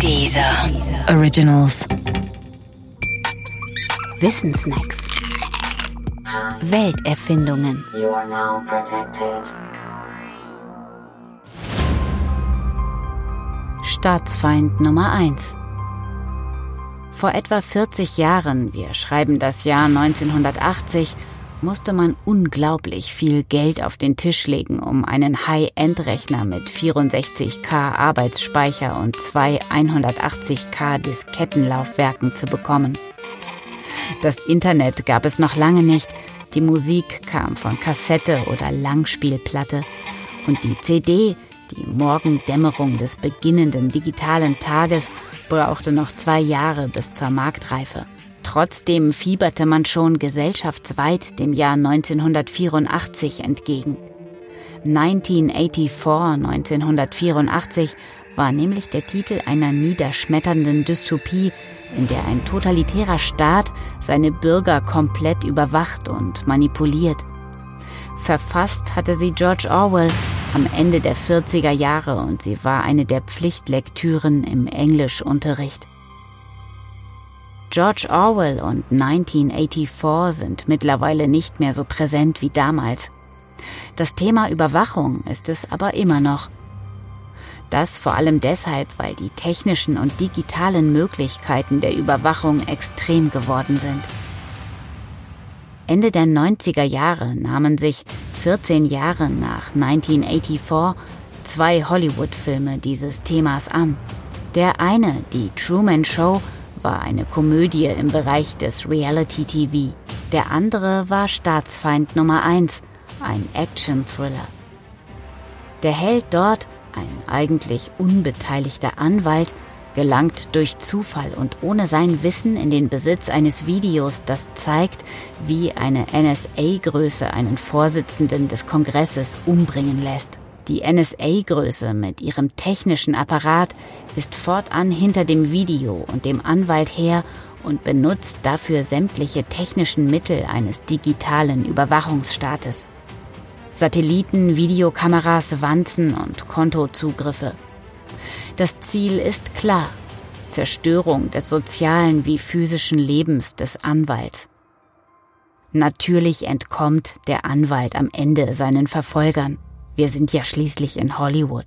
Dieser Originals. Wissensnacks. Welterfindungen. Staatsfeind Nummer 1. Vor etwa 40 Jahren, wir schreiben das Jahr 1980, musste man unglaublich viel Geld auf den Tisch legen, um einen High-End-Rechner mit 64K Arbeitsspeicher und zwei 180K Diskettenlaufwerken zu bekommen. Das Internet gab es noch lange nicht, die Musik kam von Kassette oder Langspielplatte und die CD, die Morgendämmerung des beginnenden digitalen Tages, brauchte noch zwei Jahre bis zur Marktreife. Trotzdem fieberte man schon gesellschaftsweit dem Jahr 1984 entgegen. 1984, 1984 war nämlich der Titel einer niederschmetternden Dystopie, in der ein totalitärer Staat seine Bürger komplett überwacht und manipuliert. Verfasst hatte sie George Orwell am Ende der 40er Jahre und sie war eine der Pflichtlektüren im Englischunterricht. George Orwell und 1984 sind mittlerweile nicht mehr so präsent wie damals. Das Thema Überwachung ist es aber immer noch. Das vor allem deshalb, weil die technischen und digitalen Möglichkeiten der Überwachung extrem geworden sind. Ende der 90er Jahre nahmen sich 14 Jahre nach 1984 zwei Hollywood-Filme dieses Themas an. Der eine, die Truman Show, war eine Komödie im Bereich des Reality-TV. Der andere war Staatsfeind Nummer 1, ein Action-Thriller. Der Held dort, ein eigentlich unbeteiligter Anwalt, gelangt durch Zufall und ohne sein Wissen in den Besitz eines Videos, das zeigt, wie eine NSA-Größe einen Vorsitzenden des Kongresses umbringen lässt. Die NSA-Größe mit ihrem technischen Apparat ist fortan hinter dem Video und dem Anwalt her und benutzt dafür sämtliche technischen Mittel eines digitalen Überwachungsstaates. Satelliten, Videokameras, Wanzen und Kontozugriffe. Das Ziel ist klar. Zerstörung des sozialen wie physischen Lebens des Anwalts. Natürlich entkommt der Anwalt am Ende seinen Verfolgern. Wir sind ja schließlich in Hollywood.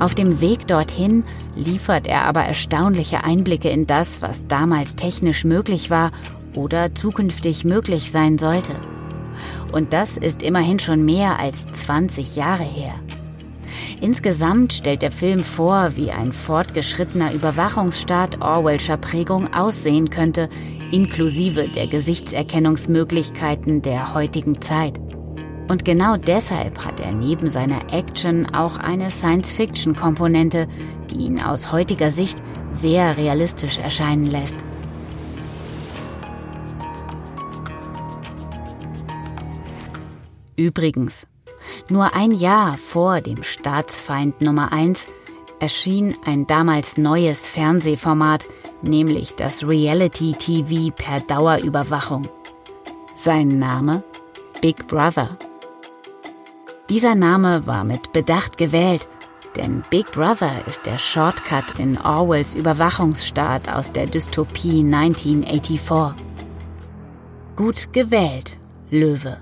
Auf dem Weg dorthin liefert er aber erstaunliche Einblicke in das, was damals technisch möglich war oder zukünftig möglich sein sollte. Und das ist immerhin schon mehr als 20 Jahre her. Insgesamt stellt der Film vor, wie ein fortgeschrittener Überwachungsstaat Orwellscher Prägung aussehen könnte, inklusive der Gesichtserkennungsmöglichkeiten der heutigen Zeit. Und genau deshalb hat er neben seiner Action auch eine Science-Fiction-Komponente, die ihn aus heutiger Sicht sehr realistisch erscheinen lässt. Übrigens, nur ein Jahr vor dem Staatsfeind Nummer 1 erschien ein damals neues Fernsehformat, nämlich das Reality TV per Dauerüberwachung. Sein Name Big Brother. Dieser Name war mit Bedacht gewählt, denn Big Brother ist der Shortcut in Orwells Überwachungsstaat aus der Dystopie 1984. Gut gewählt, Löwe.